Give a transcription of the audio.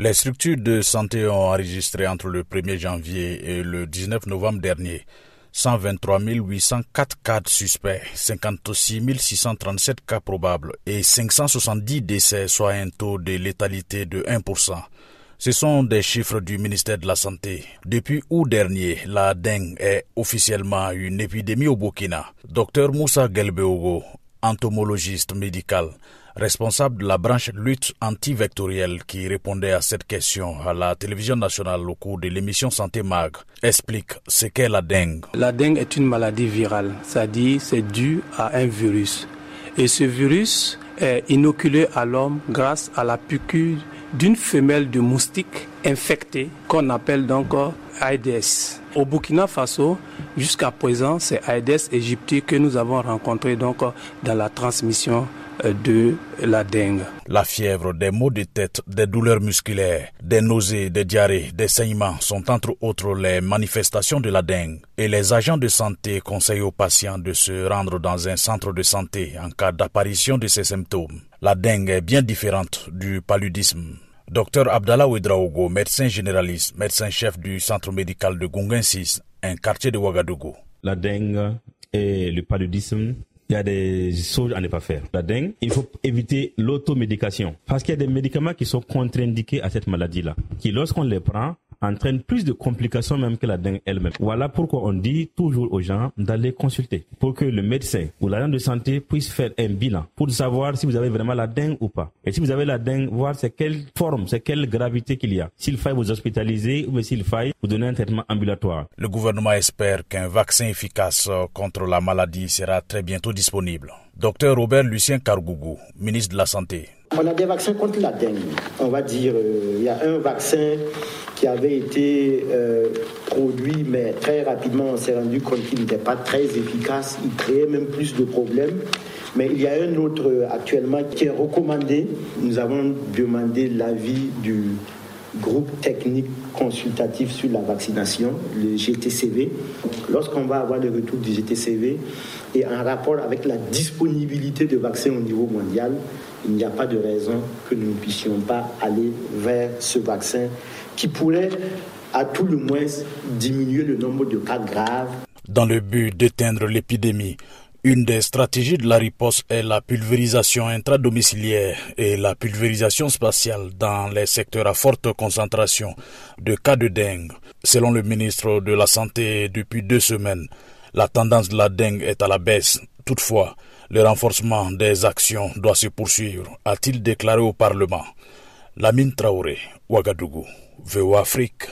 Les structures de santé ont enregistré entre le 1er janvier et le 19 novembre dernier 123 804 cas suspects, 56 637 cas probables et 570 décès, soit un taux de létalité de 1%. Ce sont des chiffres du ministère de la Santé. Depuis août dernier, la dengue est officiellement une épidémie au Burkina. Docteur Moussa Gelbeogo, entomologiste médical, responsable de la branche lutte antivectorielle qui répondait à cette question à la télévision nationale au cours de l'émission Santé Mag, explique ce qu'est la dengue. La dengue est une maladie virale, c'est-à-dire c'est dû à un virus. Et ce virus est inoculé à l'homme grâce à la piqûre d'une femelle de moustique infectée qu'on appelle donc Aedes. Au Burkina Faso, jusqu'à présent, c'est Aedes aegypti que nous avons rencontré donc dans la transmission euh, de la dengue. La fièvre, des maux de tête, des douleurs musculaires, des nausées, des diarrhées, des saignements sont entre autres les manifestations de la dengue. Et les agents de santé conseillent aux patients de se rendre dans un centre de santé en cas d'apparition de ces symptômes. La dengue est bien différente du paludisme. Docteur Abdallah Ouedraogo, médecin généraliste, médecin-chef du centre médical de Gungensis, un quartier de Ouagadougou. La dengue et le paludisme il y a des choses à ne pas faire. La dengue, il faut éviter l'automédication. Parce qu'il y a des médicaments qui sont contre-indiqués à cette maladie-là. Qui, lorsqu'on les prend, entraîne plus de complications même que la dengue elle-même. Voilà pourquoi on dit toujours aux gens d'aller consulter pour que le médecin ou l'agent de santé puisse faire un bilan pour savoir si vous avez vraiment la dengue ou pas. Et si vous avez la dengue, voir c'est quelle forme, c'est quelle gravité qu'il y a. S'il faille vous hospitaliser ou s'il faille vous donner un traitement ambulatoire. Le gouvernement espère qu'un vaccin efficace contre la maladie sera très bientôt disponible. Docteur Robert Lucien Cargougou, ministre de la Santé. On a des vaccins contre la dengue. On va dire, euh, il y a un vaccin qui avait été euh, produit, mais très rapidement, on s'est rendu compte qu'il n'était pas très efficace. Il créait même plus de problèmes. Mais il y a un autre euh, actuellement qui est recommandé. Nous avons demandé l'avis du groupe technique consultatif sur la vaccination, le GTCV. Lorsqu'on va avoir le retour du GTCV et en rapport avec la disponibilité de vaccins au niveau mondial, il n'y a pas de raison que nous ne puissions pas aller vers ce vaccin qui pourrait à tout le moins diminuer le nombre de cas graves. Dans le but d'éteindre l'épidémie, une des stratégies de la riposte est la pulvérisation intradomiciliaire et la pulvérisation spatiale dans les secteurs à forte concentration de cas de dengue. Selon le ministre de la Santé, depuis deux semaines, la tendance de la dengue est à la baisse. Toutefois, le renforcement des actions doit se poursuivre, a-t-il déclaré au Parlement. Lamine Traoré, Ouagadougou, VO Afrique.